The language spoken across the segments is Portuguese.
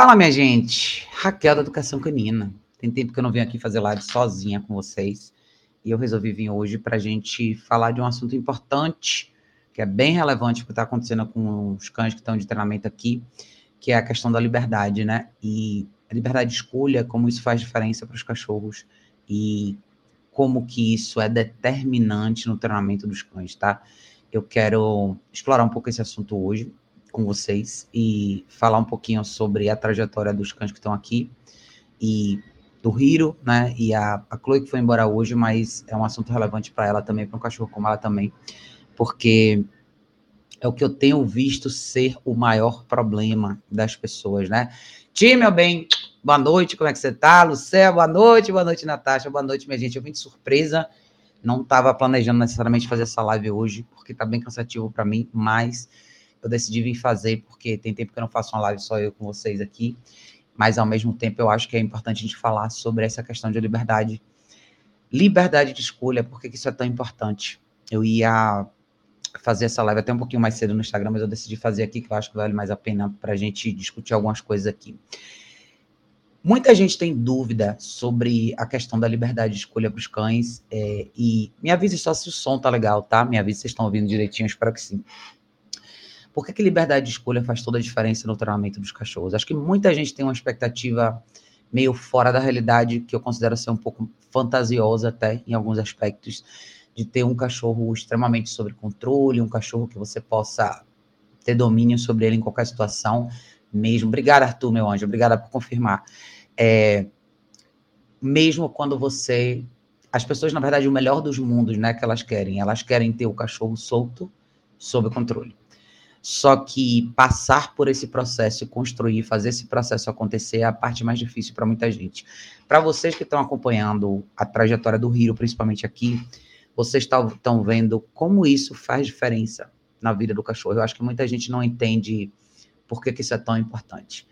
Fala, minha gente! Raquel da Educação Canina. Tem tempo que eu não venho aqui fazer live sozinha com vocês. E eu resolvi vir hoje para a gente falar de um assunto importante, que é bem relevante que está acontecendo com os cães que estão de treinamento aqui, que é a questão da liberdade, né? E a liberdade de escolha, como isso faz diferença para os cachorros e como que isso é determinante no treinamento dos cães, tá? Eu quero explorar um pouco esse assunto hoje com vocês e falar um pouquinho sobre a trajetória dos cães que estão aqui e do Hiro, né? E a, a Chloe que foi embora hoje, mas é um assunto relevante para ela também, para um cachorro como ela também, porque é o que eu tenho visto ser o maior problema das pessoas, né? Time, meu bem, boa noite, como é que você tá? Lucélia, boa noite, boa noite, Natasha, boa noite, minha gente. Eu vim de surpresa, não estava planejando necessariamente fazer essa live hoje, porque tá bem cansativo para mim, mas eu decidi vir fazer, porque tem tempo que eu não faço uma live só eu com vocês aqui, mas ao mesmo tempo eu acho que é importante a gente falar sobre essa questão de liberdade. Liberdade de escolha, por que isso é tão importante? Eu ia fazer essa live até um pouquinho mais cedo no Instagram, mas eu decidi fazer aqui, que eu acho que vale mais a pena para a gente discutir algumas coisas aqui. Muita gente tem dúvida sobre a questão da liberdade de escolha para os cães, é, e me avise só se o som tá legal, tá? Me avise se vocês estão ouvindo direitinho, espero que sim. Por que, que liberdade de escolha faz toda a diferença no treinamento dos cachorros? Acho que muita gente tem uma expectativa meio fora da realidade, que eu considero ser um pouco fantasiosa até, em alguns aspectos, de ter um cachorro extremamente sob controle, um cachorro que você possa ter domínio sobre ele em qualquer situação mesmo. Obrigada, Arthur, meu anjo, obrigada por confirmar. É, mesmo quando você. As pessoas, na verdade, o melhor dos mundos, né, que elas querem. Elas querem ter o cachorro solto, sob controle. Só que passar por esse processo construir, fazer esse processo acontecer é a parte mais difícil para muita gente. Para vocês que estão acompanhando a trajetória do Rio, principalmente aqui, vocês estão vendo como isso faz diferença na vida do cachorro. Eu acho que muita gente não entende por que, que isso é tão importante.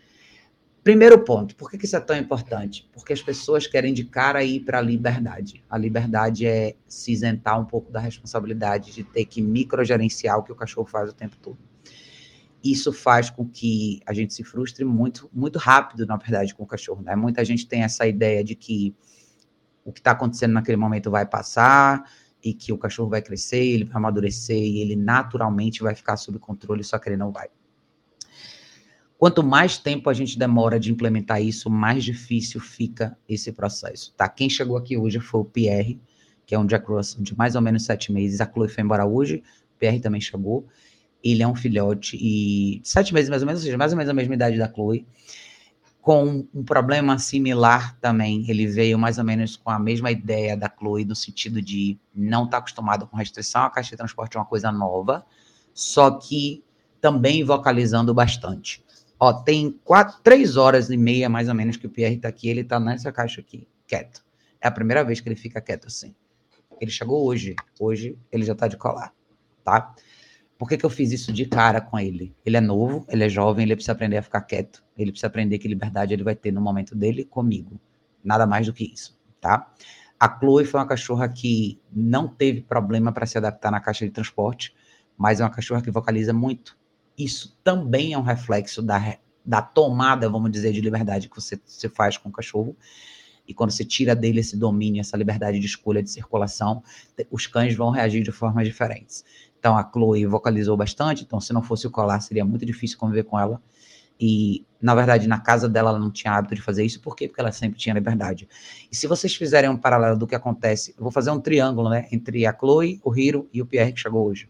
Primeiro ponto, por que, que isso é tão importante? Porque as pessoas querem de cara ir para a liberdade. A liberdade é se isentar um pouco da responsabilidade de ter que microgerenciar o que o cachorro faz o tempo todo isso faz com que a gente se frustre muito, muito rápido, na verdade, com o cachorro. Né? Muita gente tem essa ideia de que o que está acontecendo naquele momento vai passar e que o cachorro vai crescer, ele vai amadurecer e ele naturalmente vai ficar sob controle, só que ele não vai. Quanto mais tempo a gente demora de implementar isso, mais difícil fica esse processo, tá? Quem chegou aqui hoje foi o Pierre, que é um Jack Russell de mais ou menos sete meses. A Chloe foi embora hoje, o Pierre também chegou ele é um filhote e sete meses mais ou menos, ou seja, mais ou menos a mesma idade da Chloe, com um problema similar também. Ele veio mais ou menos com a mesma ideia da Chloe, no sentido de não estar tá acostumado com restrição, a caixa de transporte é uma coisa nova, só que também vocalizando bastante. Ó, tem quatro, três horas e meia, mais ou menos, que o Pierre está aqui, ele está nessa caixa aqui, quieto. É a primeira vez que ele fica quieto assim. Ele chegou hoje, hoje ele já está de colar, tá? Por que, que eu fiz isso de cara com ele? Ele é novo, ele é jovem, ele precisa aprender a ficar quieto. Ele precisa aprender que liberdade ele vai ter no momento dele comigo. Nada mais do que isso, tá? A Chloe foi uma cachorra que não teve problema para se adaptar na caixa de transporte, mas é uma cachorra que vocaliza muito. Isso também é um reflexo da, da tomada, vamos dizer, de liberdade que você, você faz com o cachorro. E quando você tira dele esse domínio, essa liberdade de escolha de circulação, os cães vão reagir de formas diferentes. Então a Chloe vocalizou bastante, então se não fosse o colar seria muito difícil conviver com ela. E, na verdade, na casa dela ela não tinha hábito de fazer isso, por quê? Porque ela sempre tinha liberdade. E se vocês fizerem um paralelo do que acontece, eu vou fazer um triângulo, né, entre a Chloe, o Hiro e o Pierre que chegou hoje.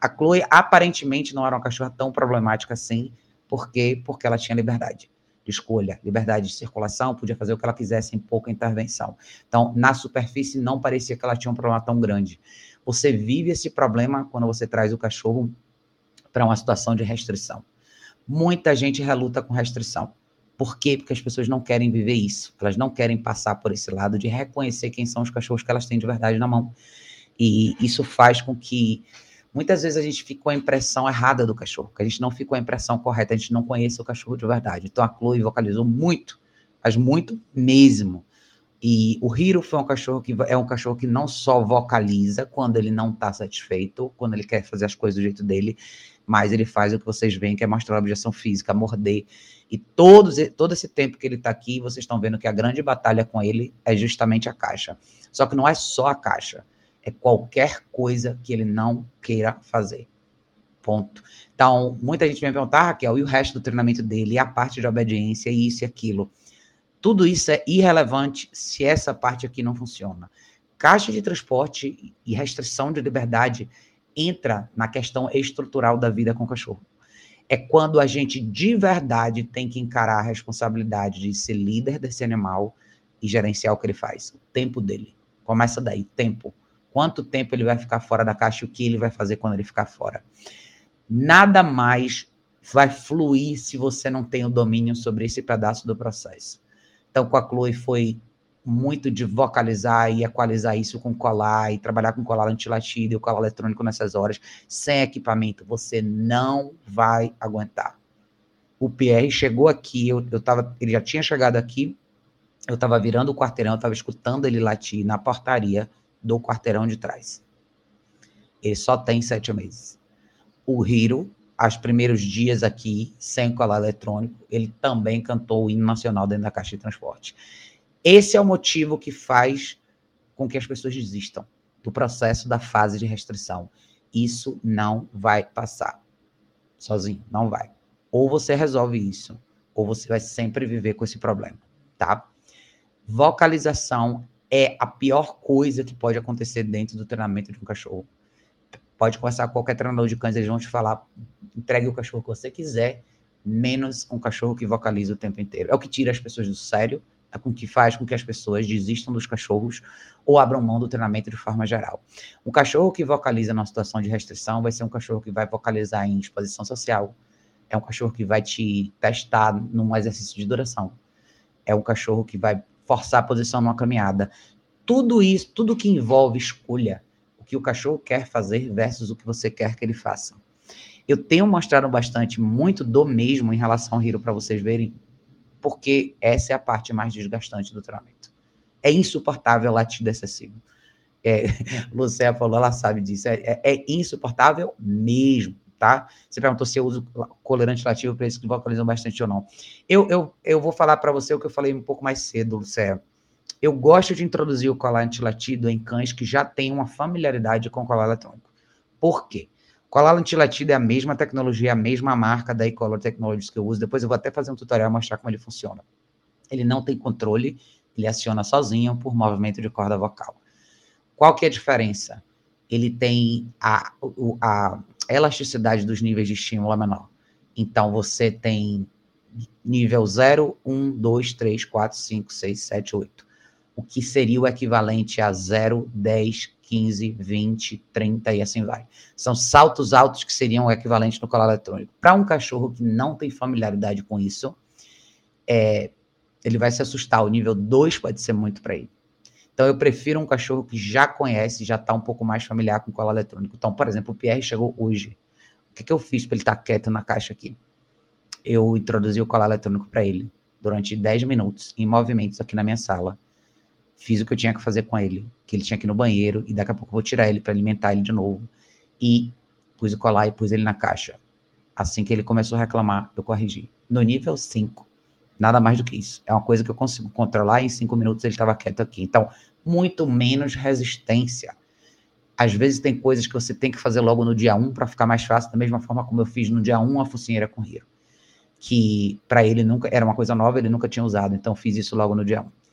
A Chloe aparentemente não era uma cachorra tão problemática assim, por quê? Porque ela tinha liberdade de escolha, liberdade de circulação, podia fazer o que ela quisesse em pouca intervenção. Então, na superfície não parecia que ela tinha um problema tão grande. Você vive esse problema quando você traz o cachorro para uma situação de restrição. Muita gente reluta com restrição. Por quê? Porque as pessoas não querem viver isso. Elas não querem passar por esse lado de reconhecer quem são os cachorros que elas têm de verdade na mão. E isso faz com que muitas vezes a gente fique com a impressão errada do cachorro, que a gente não fica com a impressão correta, a gente não conhece o cachorro de verdade. Então a Chloe vocalizou muito, mas muito mesmo. E o Hiro foi um cachorro que é um cachorro que não só vocaliza quando ele não está satisfeito, quando ele quer fazer as coisas do jeito dele, mas ele faz o que vocês veem, que é mostrar a objeção física, morder. E todos, todo esse tempo que ele está aqui, vocês estão vendo que a grande batalha com ele é justamente a caixa. Só que não é só a caixa, é qualquer coisa que ele não queira fazer. Ponto. Então, muita gente me perguntar, ah, Raquel, e o resto do treinamento dele, e a parte de obediência, e isso e aquilo. Tudo isso é irrelevante se essa parte aqui não funciona. Caixa de transporte e restrição de liberdade entra na questão estrutural da vida com cachorro. É quando a gente de verdade tem que encarar a responsabilidade de ser líder desse animal e gerenciar o que ele faz, o tempo dele. Começa daí, tempo. Quanto tempo ele vai ficar fora da caixa e o que ele vai fazer quando ele ficar fora. Nada mais vai fluir se você não tem o domínio sobre esse pedaço do processo. Então, com a Chloe foi muito de vocalizar e equalizar isso com colar e trabalhar com colar antilatido e o colar eletrônico nessas horas, sem equipamento, você não vai aguentar. O Pierre chegou aqui, eu, eu tava, ele já tinha chegado aqui, eu estava virando o quarteirão, eu estava escutando ele latir na portaria do quarteirão de trás. Ele só tem sete meses. O Hiro, aos primeiros dias aqui, sem colar eletrônico, ele também cantou o hino nacional dentro da caixa de transporte. Esse é o motivo que faz com que as pessoas desistam do processo da fase de restrição. Isso não vai passar sozinho, não vai. Ou você resolve isso, ou você vai sempre viver com esse problema, tá? Vocalização é a pior coisa que pode acontecer dentro do treinamento de um cachorro. Pode conversar com qualquer treinador de cães, eles vão te falar, entregue o cachorro que você quiser, menos um cachorro que vocaliza o tempo inteiro. É o que tira as pessoas do sério, é com que faz com que as pessoas desistam dos cachorros ou abram mão do treinamento de forma geral. Um cachorro que vocaliza numa situação de restrição vai ser um cachorro que vai vocalizar em exposição social. É um cachorro que vai te testar num exercício de duração. É um cachorro que vai forçar a posição numa caminhada. Tudo isso, tudo que envolve escolha, o que o cachorro quer fazer versus o que você quer que ele faça. Eu tenho mostrado bastante muito do mesmo em relação ao Hiro para vocês verem porque essa é a parte mais desgastante do treinamento. É insuportável latido excessivo. É, Lucéia falou, ela sabe disso. É, é, é, insuportável mesmo, tá? Você perguntou se eu uso colorante lativo para eles que vocalizam bastante ou não. Eu, eu, eu vou falar para você o que eu falei um pouco mais cedo, Lucéia. Eu gosto de introduzir o colorante latido em cães que já têm uma familiaridade com o colar eletrônico. Por quê? Colar antilatido é a mesma tecnologia, a mesma marca da E-Color Technologies que eu uso. Depois eu vou até fazer um tutorial mostrar como ele funciona. Ele não tem controle, ele aciona sozinho por movimento de corda vocal. Qual que é a diferença? Ele tem a, a elasticidade dos níveis de estímulo menor. Então você tem nível 0, 1, 2, 3, 4, 5, 6, 7, 8. O que seria o equivalente a 0, 10, 15, 20, 30 e assim vai. São saltos altos que seriam o equivalente no colar eletrônico. Para um cachorro que não tem familiaridade com isso, é, ele vai se assustar. O nível 2 pode ser muito para ele. Então, eu prefiro um cachorro que já conhece, já está um pouco mais familiar com colar eletrônico. Então, por exemplo, o Pierre chegou hoje. O que, que eu fiz para ele estar tá quieto na caixa aqui? Eu introduzi o colar eletrônico para ele durante 10 minutos, em movimentos aqui na minha sala fiz o que eu tinha que fazer com ele, que ele tinha ir no banheiro, e daqui a pouco eu vou tirar ele para alimentar ele de novo. E pus o colar e pus ele na caixa. Assim que ele começou a reclamar, eu corrigi. No nível 5, nada mais do que isso. É uma coisa que eu consigo controlar, em 5 minutos ele estava quieto aqui. Então, muito menos resistência. Às vezes tem coisas que você tem que fazer logo no dia 1 um para ficar mais fácil, da mesma forma como eu fiz no dia 1 um, a focinheira com Hiro. Que para ele nunca era uma coisa nova, ele nunca tinha usado, então fiz isso logo no dia 1. Um.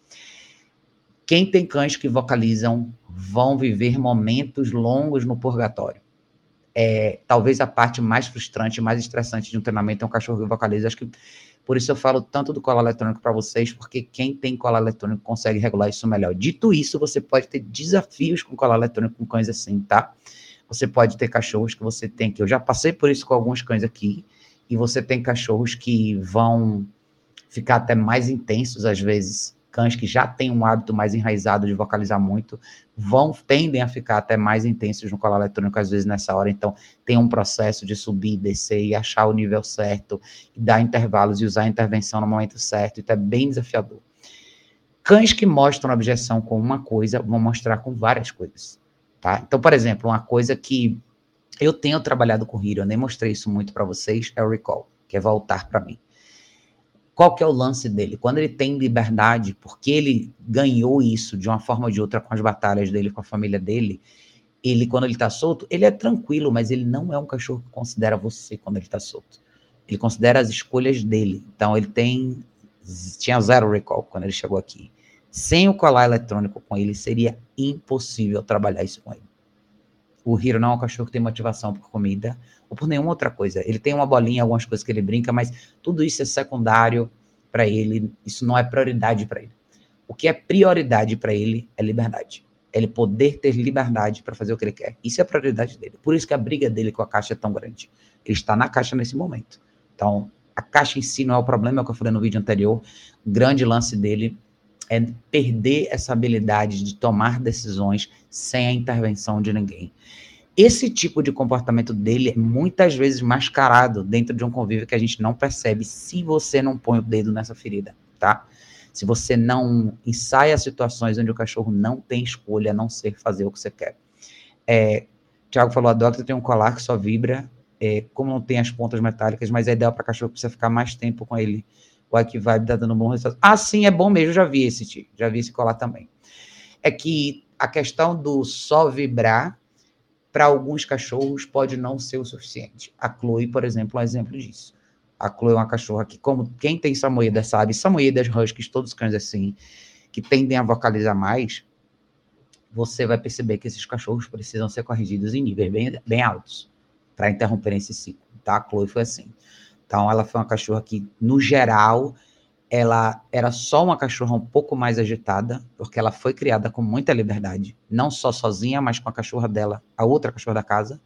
Quem tem cães que vocalizam vão viver momentos longos no purgatório. É, talvez a parte mais frustrante, mais estressante de um treinamento é um cachorro que vocaliza. Acho que por isso eu falo tanto do colar eletrônico para vocês, porque quem tem colar eletrônico consegue regular isso melhor. Dito isso, você pode ter desafios com colar eletrônico com cães assim, tá? Você pode ter cachorros que você tem que. Eu já passei por isso com alguns cães aqui, e você tem cachorros que vão ficar até mais intensos às vezes cães que já têm um hábito mais enraizado de vocalizar muito, vão tendem a ficar até mais intensos no colar eletrônico às vezes nessa hora, então tem um processo de subir, descer e achar o nível certo, e dar intervalos e usar a intervenção no momento certo, então é bem desafiador. Cães que mostram objeção com uma coisa vão mostrar com várias coisas, tá? Então, por exemplo, uma coisa que eu tenho trabalhado com o Hiro, eu nem mostrei isso muito para vocês, é o recall, que é voltar para mim. Qual que é o lance dele? Quando ele tem liberdade, porque ele ganhou isso de uma forma ou de outra com as batalhas dele, com a família dele, ele, quando ele tá solto, ele é tranquilo, mas ele não é um cachorro que considera você quando ele tá solto. Ele considera as escolhas dele. Então, ele tem. Tinha zero recall quando ele chegou aqui. Sem o colar eletrônico com ele, seria impossível trabalhar isso com ele. O Hiro não é um cachorro que tem motivação por comida ou por nenhuma outra coisa. Ele tem uma bolinha, algumas coisas que ele brinca, mas tudo isso é secundário para ele. Isso não é prioridade para ele. O que é prioridade para ele é liberdade. É ele poder ter liberdade para fazer o que ele quer. Isso é a prioridade dele. Por isso que a briga dele com a caixa é tão grande. Ele está na caixa nesse momento. Então, a caixa em si não é o problema, é o que eu falei no vídeo anterior. O grande lance dele é perder essa habilidade de tomar decisões sem a intervenção de ninguém. Esse tipo de comportamento dele é muitas vezes mascarado dentro de um convívio que a gente não percebe se você não põe o dedo nessa ferida, tá? Se você não ensaia situações onde o cachorro não tem escolha a não ser fazer o que você quer. É, Tiago falou, a Doctor tem um colar que só vibra, é, como não tem as pontas metálicas, mas é ideal para cachorro que precisa ficar mais tempo com ele o Ike Vibe tá dando um bom resultado. Ah, sim, é bom mesmo, já vi esse já vi esse colar também. É que a questão do só vibrar para alguns cachorros pode não ser o suficiente. A Chloe, por exemplo, é um exemplo disso. A Chloe é uma cachorra que, como quem tem samoyeda sabe, samoyedas, huskies, todos os cães assim, que tendem a vocalizar mais, você vai perceber que esses cachorros precisam ser corrigidos em níveis bem, bem altos para interromper esse ciclo, tá? A Chloe foi assim. Então, ela foi uma cachorra que, no geral, ela era só uma cachorra um pouco mais agitada, porque ela foi criada com muita liberdade, não só sozinha, mas com a cachorra dela, a outra cachorra da casa.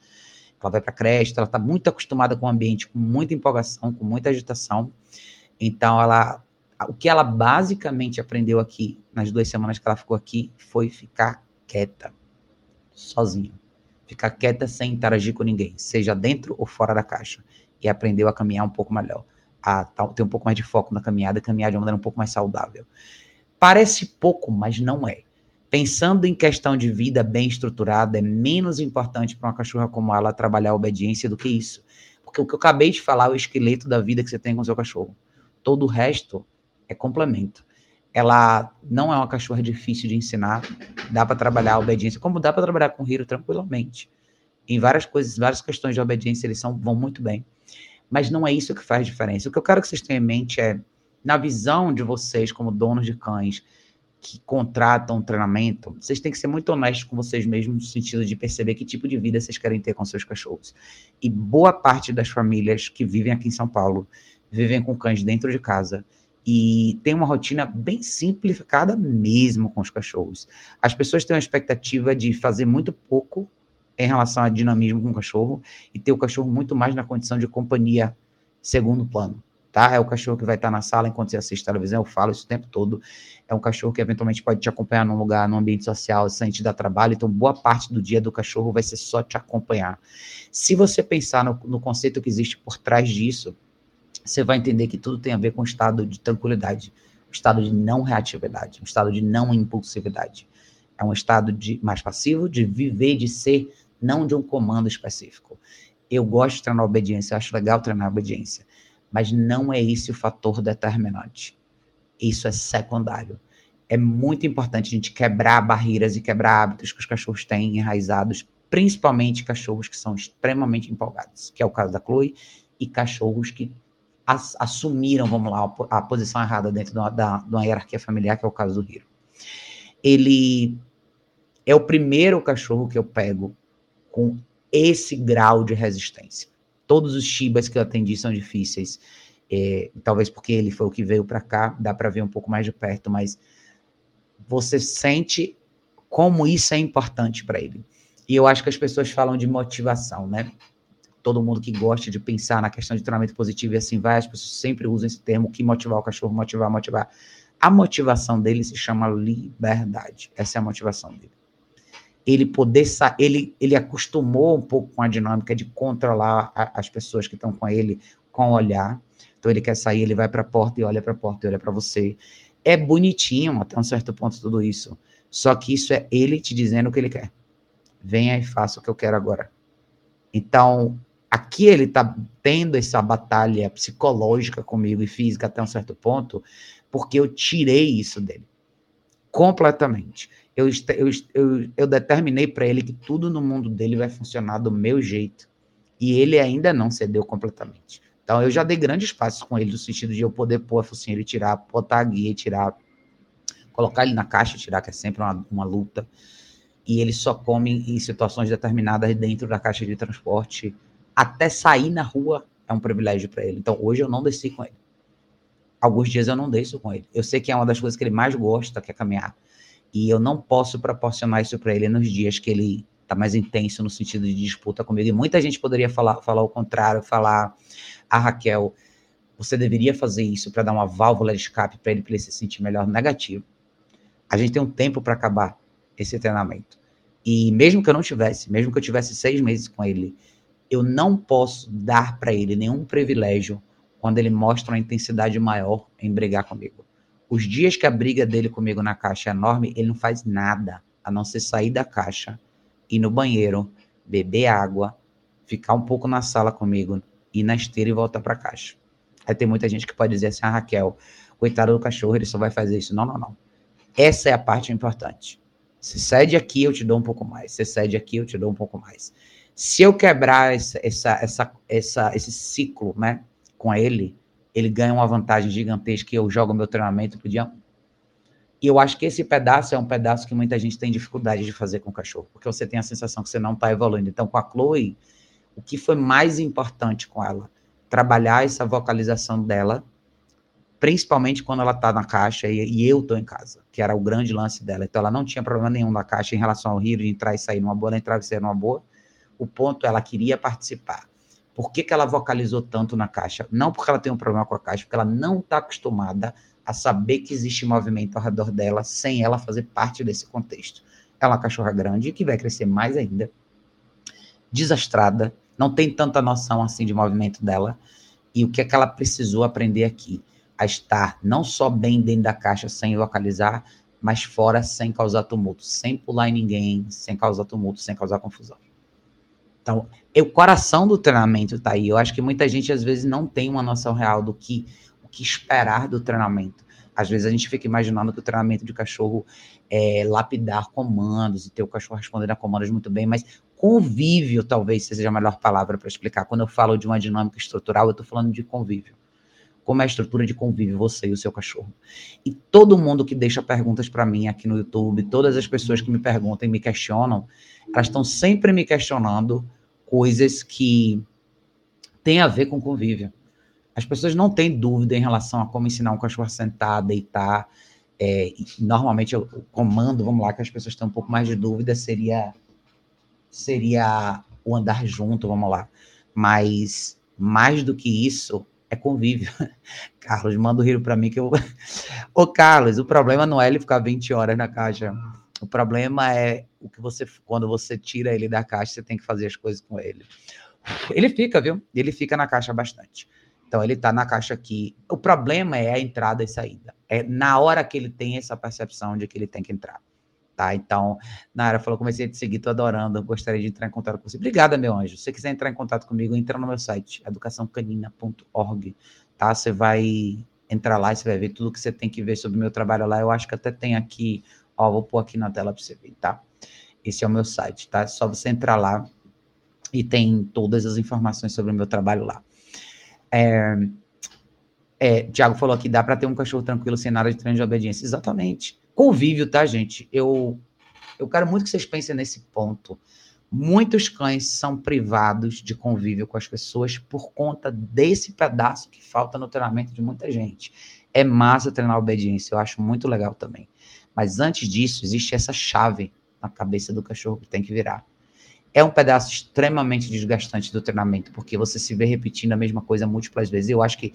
Ela vai para creche, ela está muito acostumada com o ambiente, com muita empolgação, com muita agitação. Então, ela, o que ela basicamente aprendeu aqui, nas duas semanas que ela ficou aqui, foi ficar quieta, sozinha. Ficar quieta sem interagir com ninguém, seja dentro ou fora da caixa e aprendeu a caminhar um pouco melhor, a ter um pouco mais de foco na caminhada, caminhar de uma maneira um pouco mais saudável. Parece pouco, mas não é. Pensando em questão de vida bem estruturada, é menos importante para uma cachorra como ela trabalhar a obediência do que isso. Porque o que eu acabei de falar é o esqueleto da vida que você tem com o seu cachorro. Todo o resto é complemento. Ela não é uma cachorra difícil de ensinar, dá para trabalhar a obediência, como dá para trabalhar com o Hiro tranquilamente. Em várias coisas, várias questões de obediência, eles são, vão muito bem mas não é isso que faz diferença. O que eu quero que vocês tenham em mente é, na visão de vocês como donos de cães que contratam treinamento, vocês têm que ser muito honestos com vocês mesmos no sentido de perceber que tipo de vida vocês querem ter com seus cachorros. E boa parte das famílias que vivem aqui em São Paulo vivem com cães dentro de casa e tem uma rotina bem simplificada mesmo com os cachorros. As pessoas têm uma expectativa de fazer muito pouco em relação a dinamismo com o cachorro e ter o cachorro muito mais na condição de companhia segundo plano, tá? É o cachorro que vai estar na sala enquanto você assiste televisão, eu falo isso o tempo todo. É um cachorro que eventualmente pode te acompanhar num lugar, num ambiente social, sem te dar trabalho, então boa parte do dia do cachorro vai ser só te acompanhar. Se você pensar no, no conceito que existe por trás disso, você vai entender que tudo tem a ver com o estado de tranquilidade, o estado de não reatividade, o estado de não impulsividade. É um estado de mais passivo, de viver, de ser não de um comando específico. Eu gosto de treinar obediência, acho legal treinar obediência, mas não é esse o fator determinante. Isso é secundário. É muito importante a gente quebrar barreiras e quebrar hábitos que os cachorros têm enraizados, principalmente cachorros que são extremamente empolgados, que é o caso da Chloe, e cachorros que assumiram, vamos lá, a posição errada dentro de uma, da, de uma hierarquia familiar, que é o caso do Hiro. Ele é o primeiro cachorro que eu pego com esse grau de resistência. Todos os Shibas que eu atendi são difíceis, é, talvez porque ele foi o que veio para cá, dá para ver um pouco mais de perto, mas você sente como isso é importante para ele. E eu acho que as pessoas falam de motivação, né? Todo mundo que gosta de pensar na questão de treinamento positivo e assim vai, as pessoas sempre usam esse termo, que motivar o cachorro, motivar, motivar. A motivação dele se chama liberdade. Essa é a motivação dele ele poder ele ele acostumou um pouco com a dinâmica de controlar a, as pessoas que estão com ele com o olhar. Então ele quer sair, ele vai para a porta e olha para a porta e olha para você. É bonitinho até um certo ponto tudo isso. Só que isso é ele te dizendo o que ele quer. Venha e faça o que eu quero agora. Então, aqui ele está tendo essa batalha psicológica comigo e física até um certo ponto, porque eu tirei isso dele completamente. Eu, eu, eu, eu determinei para ele que tudo no mundo dele vai funcionar do meu jeito. E ele ainda não cedeu completamente. Então, eu já dei grandes passos com ele, no sentido de eu poder pôr a focinha, ele tirar, botar a guia e tirar, colocar ele na caixa e tirar, que é sempre uma, uma luta. E ele só come em situações determinadas dentro da caixa de transporte. Até sair na rua é um privilégio para ele. Então, hoje eu não desci com ele. Alguns dias eu não desço com ele. Eu sei que é uma das coisas que ele mais gosta, que é caminhar. E eu não posso proporcionar isso para ele nos dias que ele tá mais intenso no sentido de disputa comigo. E muita gente poderia falar, falar o contrário, falar, a Raquel, você deveria fazer isso para dar uma válvula de escape para ele, para ele se sentir melhor negativo. A gente tem um tempo para acabar esse treinamento. E mesmo que eu não tivesse, mesmo que eu tivesse seis meses com ele, eu não posso dar para ele nenhum privilégio quando ele mostra uma intensidade maior em brigar comigo. Os dias que a briga dele comigo na caixa é enorme, ele não faz nada a não ser sair da caixa, ir no banheiro, beber água, ficar um pouco na sala comigo, ir na esteira e voltar para a caixa. Aí tem muita gente que pode dizer assim, ah, Raquel, coitado do cachorro, ele só vai fazer isso. Não, não, não. Essa é a parte importante. Se cede aqui, eu te dou um pouco mais. Se cede aqui, eu te dou um pouco mais. Se eu quebrar essa, essa, essa, essa, esse ciclo né, com ele, ele ganha uma vantagem gigantesca e eu jogo meu treinamento pro dia 1. E eu acho que esse pedaço é um pedaço que muita gente tem dificuldade de fazer com o cachorro, porque você tem a sensação que você não está evoluindo. Então, com a Chloe, o que foi mais importante com ela? Trabalhar essa vocalização dela, principalmente quando ela está na caixa e, e eu estou em casa, que era o grande lance dela. Então ela não tinha problema nenhum na caixa em relação ao rio de entrar e sair numa boa, ela entrava e sair numa boa. O ponto ela queria participar. Por que, que ela vocalizou tanto na caixa? Não porque ela tem um problema com a caixa, porque ela não está acostumada a saber que existe movimento ao redor dela sem ela fazer parte desse contexto. Ela é uma cachorra grande que vai crescer mais ainda, desastrada, não tem tanta noção assim de movimento dela. E o que é que ela precisou aprender aqui? A estar não só bem dentro da caixa sem localizar, mas fora sem causar tumulto, sem pular em ninguém, sem causar tumulto, sem causar confusão. Então, o coração do treinamento está aí. Eu acho que muita gente às vezes não tem uma noção real do que o que esperar do treinamento. Às vezes a gente fica imaginando que o treinamento de cachorro é lapidar comandos e ter o cachorro respondendo a comandos muito bem, mas convívio talvez seja a melhor palavra para explicar. Quando eu falo de uma dinâmica estrutural, eu estou falando de convívio. Como é a estrutura de convívio, você e o seu cachorro. E todo mundo que deixa perguntas para mim aqui no YouTube, todas as pessoas que me perguntam e me questionam, elas estão sempre me questionando coisas que têm a ver com convívio. As pessoas não têm dúvida em relação a como ensinar um cachorro a sentar, deitar. É, normalmente o comando, vamos lá, que as pessoas têm um pouco mais de dúvida, seria seria o andar junto, vamos lá. Mas mais do que isso é convívio. Carlos, manda o rio para mim que eu. Ô, Carlos, o problema não é ele ficar 20 horas na caixa. O problema é o que você, quando você tira ele da caixa, você tem que fazer as coisas com ele. Ele fica, viu? Ele fica na caixa bastante. Então ele está na caixa aqui. O problema é a entrada e saída. É na hora que ele tem essa percepção de que ele tem que entrar. Tá? Então, Nara falou: comecei a te seguir, tô adorando. Gostaria de entrar em contato com você. Obrigada, meu anjo. Se você quiser entrar em contato comigo, entra no meu site, educaçãocanina.org. Tá? Você vai entrar lá e você vai ver tudo que você tem que ver sobre o meu trabalho lá. Eu acho que até tem aqui, ó, vou pôr aqui na tela para você ver, tá? Esse é o meu site, tá? É só você entrar lá e tem todas as informações sobre o meu trabalho lá. É, é, Tiago falou aqui, dá para ter um cachorro tranquilo sem nada de treino de obediência. Exatamente. Convívio, tá, gente? Eu, eu quero muito que vocês pensem nesse ponto. Muitos cães são privados de convívio com as pessoas por conta desse pedaço que falta no treinamento de muita gente. É massa treinar obediência, eu acho muito legal também. Mas antes disso, existe essa chave na cabeça do cachorro que tem que virar é um pedaço extremamente desgastante do treinamento, porque você se vê repetindo a mesma coisa múltiplas vezes. Eu acho que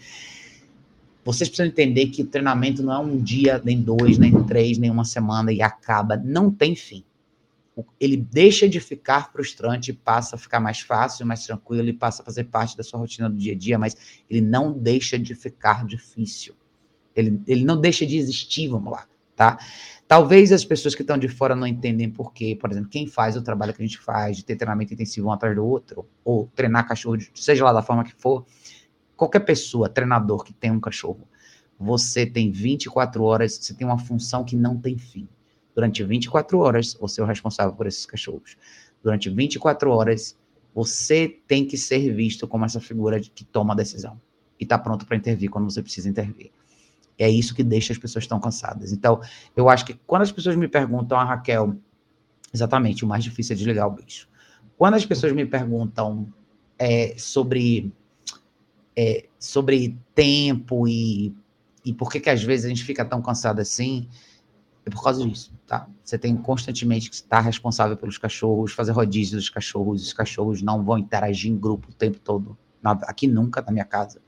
vocês precisam entender que o treinamento não é um dia, nem dois, nem três, nem uma semana e acaba. Não tem fim. Ele deixa de ficar frustrante passa a ficar mais fácil, mais tranquilo, ele passa a fazer parte da sua rotina do dia a dia, mas ele não deixa de ficar difícil. Ele, ele não deixa de existir, vamos lá. Tá? Talvez as pessoas que estão de fora não entendem por quê. Por exemplo, quem faz o trabalho que a gente faz, de ter treinamento intensivo um atrás do outro, ou treinar cachorro, seja lá da forma que for, qualquer pessoa, treinador que tem um cachorro, você tem 24 horas, você tem uma função que não tem fim. Durante 24 horas, você é o responsável por esses cachorros. Durante 24 horas, você tem que ser visto como essa figura que toma a decisão e está pronto para intervir quando você precisa intervir. É isso que deixa as pessoas tão cansadas. Então, eu acho que quando as pessoas me perguntam, a ah, Raquel, exatamente, o mais difícil é desligar o bicho. Quando as pessoas me perguntam é, sobre, é, sobre tempo e, e por que, que às vezes a gente fica tão cansado assim, é por causa disso, tá? Você tem constantemente que estar responsável pelos cachorros, fazer rodízio dos cachorros, os cachorros não vão interagir em grupo o tempo todo. Aqui nunca na minha casa.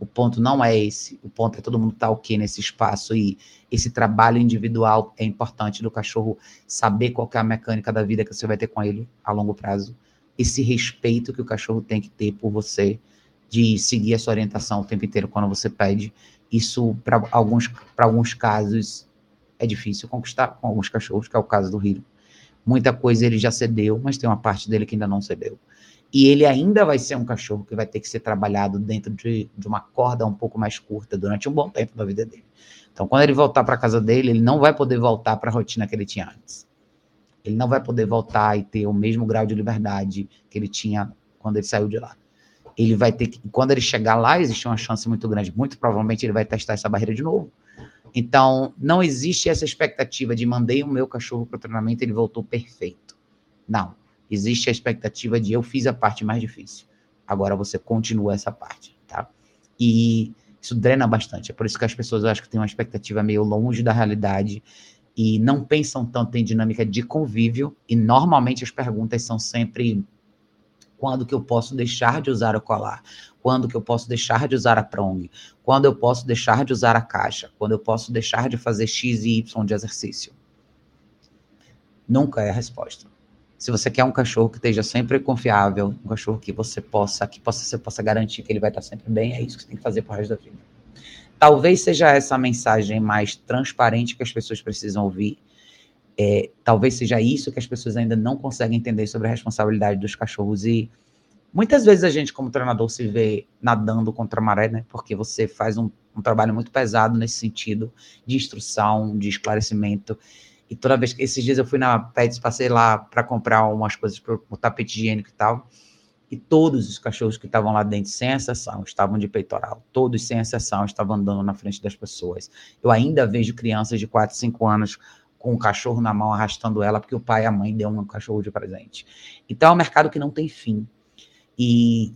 O ponto não é esse. O ponto é todo mundo estar tá ok nesse espaço e esse trabalho individual é importante do cachorro saber qual é a mecânica da vida que você vai ter com ele a longo prazo. Esse respeito que o cachorro tem que ter por você, de seguir a sua orientação o tempo inteiro quando você pede. Isso, para alguns, alguns casos, é difícil conquistar com alguns cachorros, que é o caso do Hiro. Muita coisa ele já cedeu, mas tem uma parte dele que ainda não cedeu. E ele ainda vai ser um cachorro que vai ter que ser trabalhado dentro de, de uma corda um pouco mais curta durante um bom tempo da vida dele. Então, quando ele voltar para casa dele, ele não vai poder voltar para a rotina que ele tinha antes. Ele não vai poder voltar e ter o mesmo grau de liberdade que ele tinha quando ele saiu de lá. Ele vai ter que, quando ele chegar lá, existe uma chance muito grande. Muito provavelmente ele vai testar essa barreira de novo. Então, não existe essa expectativa de mandei o meu cachorro para o treinamento, ele voltou perfeito. Não existe a expectativa de eu fiz a parte mais difícil. Agora você continua essa parte, tá? E isso drena bastante. É por isso que as pessoas acho que têm uma expectativa meio longe da realidade e não pensam tanto em dinâmica de convívio. E normalmente as perguntas são sempre quando que eu posso deixar de usar o colar, quando que eu posso deixar de usar a prong, quando eu posso deixar de usar a caixa, quando eu posso deixar de fazer X e Y de exercício. Nunca é a resposta. Se você quer um cachorro que esteja sempre confiável, um cachorro que você possa, que possa, você possa garantir que ele vai estar sempre bem, é isso que você tem que fazer pro resto da vida. Talvez seja essa a mensagem mais transparente que as pessoas precisam ouvir. É, talvez seja isso que as pessoas ainda não conseguem entender sobre a responsabilidade dos cachorros. E muitas vezes a gente, como treinador, se vê nadando contra a maré, né? Porque você faz um, um trabalho muito pesado nesse sentido de instrução, de esclarecimento. E toda vez que esses dias eu fui na Pets, passei lá para comprar umas coisas para o tapete higiênico e tal. E todos os cachorros que estavam lá dentro, sem exceção, estavam de peitoral. Todos, sem exceção, estavam andando na frente das pessoas. Eu ainda vejo crianças de 4, 5 anos com o cachorro na mão, arrastando ela, porque o pai e a mãe deu um cachorro de presente. Então é um mercado que não tem fim. E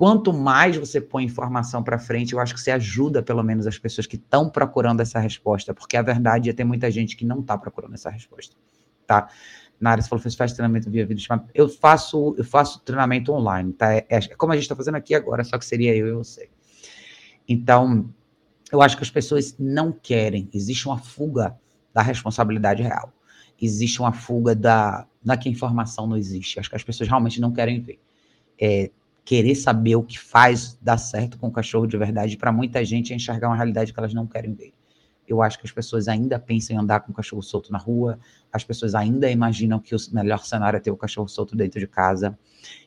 quanto mais você põe informação para frente, eu acho que você ajuda pelo menos as pessoas que estão procurando essa resposta, porque a verdade é ter muita gente que não está procurando essa resposta, tá? Na área, você falou, faz treinamento via vídeo, eu faço, eu faço treinamento online, tá? É, é como a gente está fazendo aqui agora, só que seria eu e você. Então, eu acho que as pessoas não querem, existe uma fuga da responsabilidade real. Existe uma fuga da, da que a informação não existe. Acho que as pessoas realmente não querem ver. É, querer saber o que faz dar certo com o cachorro de verdade, para muita gente é enxergar uma realidade que elas não querem ver. Eu acho que as pessoas ainda pensam em andar com o cachorro solto na rua, as pessoas ainda imaginam que o melhor cenário é ter o cachorro solto dentro de casa.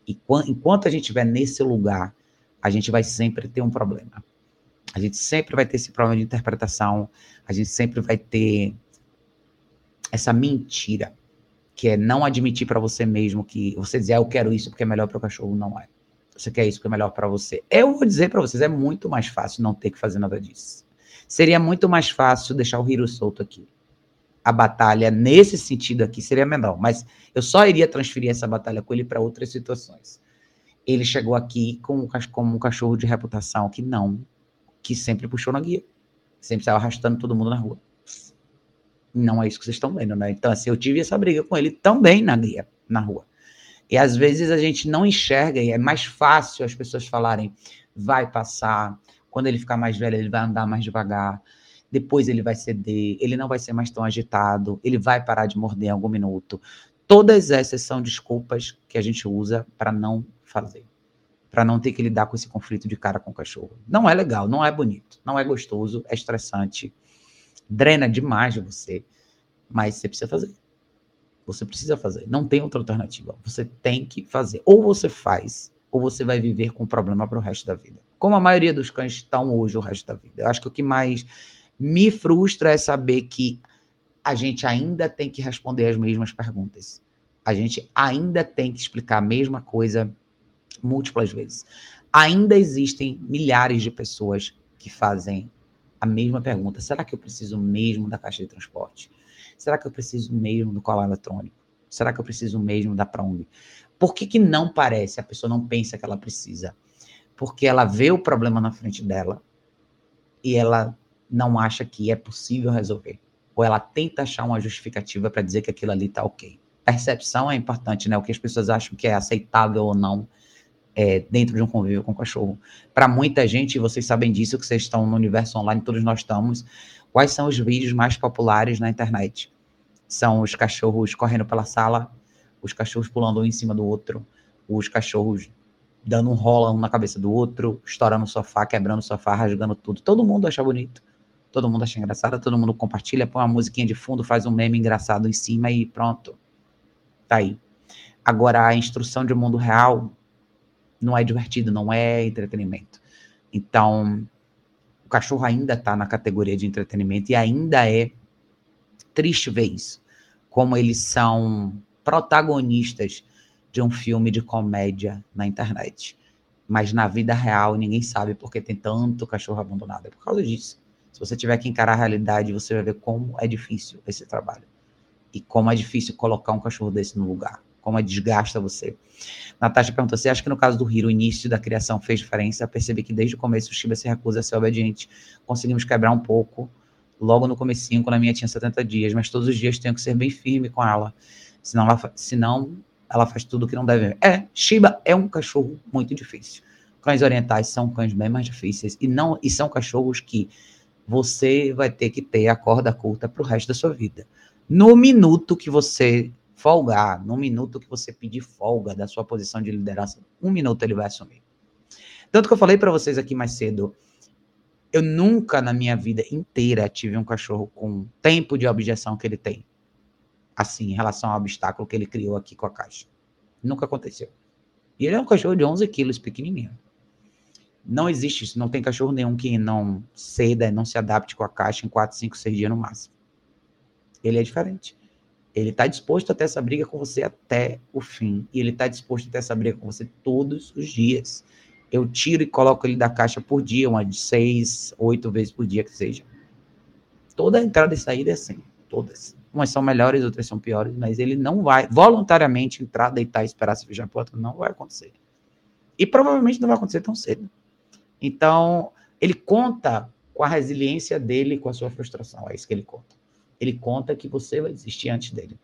E enquanto a gente estiver nesse lugar, a gente vai sempre ter um problema. A gente sempre vai ter esse problema de interpretação, a gente sempre vai ter essa mentira, que é não admitir para você mesmo que você dizer, ah, eu quero isso porque é melhor para o cachorro, não é. Você quer isso que é melhor para você? Eu vou dizer para vocês, é muito mais fácil não ter que fazer nada disso. Seria muito mais fácil deixar o Hiro solto aqui. A batalha nesse sentido aqui seria menor, mas eu só iria transferir essa batalha com ele para outras situações. Ele chegou aqui com, como um cachorro de reputação que não, que sempre puxou na guia, sempre estava arrastando todo mundo na rua. Não é isso que vocês estão vendo, né? Então, assim, eu tive essa briga com ele também na guia, na rua. E às vezes a gente não enxerga e é mais fácil as pessoas falarem, vai passar, quando ele ficar mais velho, ele vai andar mais devagar, depois ele vai ceder, ele não vai ser mais tão agitado, ele vai parar de morder em algum minuto. Todas essas são desculpas que a gente usa para não fazer, para não ter que lidar com esse conflito de cara com o cachorro. Não é legal, não é bonito, não é gostoso, é estressante. drena demais de você, mas você precisa fazer. Você precisa fazer. Não tem outra alternativa. Você tem que fazer. Ou você faz, ou você vai viver com o problema para o resto da vida. Como a maioria dos cães estão hoje o resto da vida. Eu acho que o que mais me frustra é saber que a gente ainda tem que responder as mesmas perguntas. A gente ainda tem que explicar a mesma coisa múltiplas vezes. Ainda existem milhares de pessoas que fazem a mesma pergunta: será que eu preciso mesmo da caixa de transporte? Será que eu preciso mesmo do colar eletrônico? Será que eu preciso mesmo da Prong? Por que, que não parece? A pessoa não pensa que ela precisa. Porque ela vê o problema na frente dela e ela não acha que é possível resolver. Ou ela tenta achar uma justificativa para dizer que aquilo ali está ok. Percepção é importante, né? O que as pessoas acham que é aceitável ou não é, dentro de um convívio com o cachorro. Para muita gente, vocês sabem disso, que vocês estão no universo online, todos nós estamos. Quais são os vídeos mais populares na internet? São os cachorros correndo pela sala, os cachorros pulando um em cima do outro, os cachorros dando um rola um na cabeça do outro, estourando o sofá, quebrando o sofá, rasgando tudo. Todo mundo acha bonito. Todo mundo acha engraçado, todo mundo compartilha, põe uma musiquinha de fundo, faz um meme engraçado em cima e pronto. Tá aí. Agora, a instrução de mundo real não é divertido, não é entretenimento. Então, cachorro ainda está na categoria de entretenimento e ainda é triste ver isso. Como eles são protagonistas de um filme de comédia na internet. Mas na vida real ninguém sabe porque tem tanto cachorro abandonado. É por causa disso. Se você tiver que encarar a realidade, você vai ver como é difícil esse trabalho. E como é difícil colocar um cachorro desse no lugar como desgasta você. Natasha perguntou: você acha que no caso do Hiro, o início da criação fez diferença? Percebi que desde o começo o Shiba se recusa a ser obediente. Conseguimos quebrar um pouco logo no comecinho, quando a minha tinha 70 dias, mas todos os dias tenho que ser bem firme com ela. Senão ela, senão ela faz tudo o que não deve. É, Shiba é um cachorro muito difícil. Cães orientais são cães bem mais difíceis e não e são cachorros que você vai ter que ter a corda curta para o resto da sua vida. No minuto que você folgar, no minuto que você pedir folga da sua posição de liderança, um minuto ele vai assumir. Tanto que eu falei para vocês aqui mais cedo, eu nunca na minha vida inteira tive um cachorro com tempo de objeção que ele tem. Assim, em relação ao obstáculo que ele criou aqui com a caixa. Nunca aconteceu. E ele é um cachorro de 11 quilos, pequenininho. Não existe isso. Não tem cachorro nenhum que não ceda, não se adapte com a caixa em 4, 5, 6 dias no máximo. Ele é diferente. Ele está disposto a ter essa briga com você até o fim. E ele está disposto a ter essa briga com você todos os dias. Eu tiro e coloco ele da caixa por dia, uma de seis, oito vezes por dia que seja. Toda entrada e saída é assim, todas. Umas são melhores, outras são piores, mas ele não vai voluntariamente entrar, deitar e esperar se fechar a porta. Não vai acontecer. E provavelmente não vai acontecer tão cedo. Então, ele conta com a resiliência dele, com a sua frustração. É isso que ele conta ele conta que você vai existir antes dele.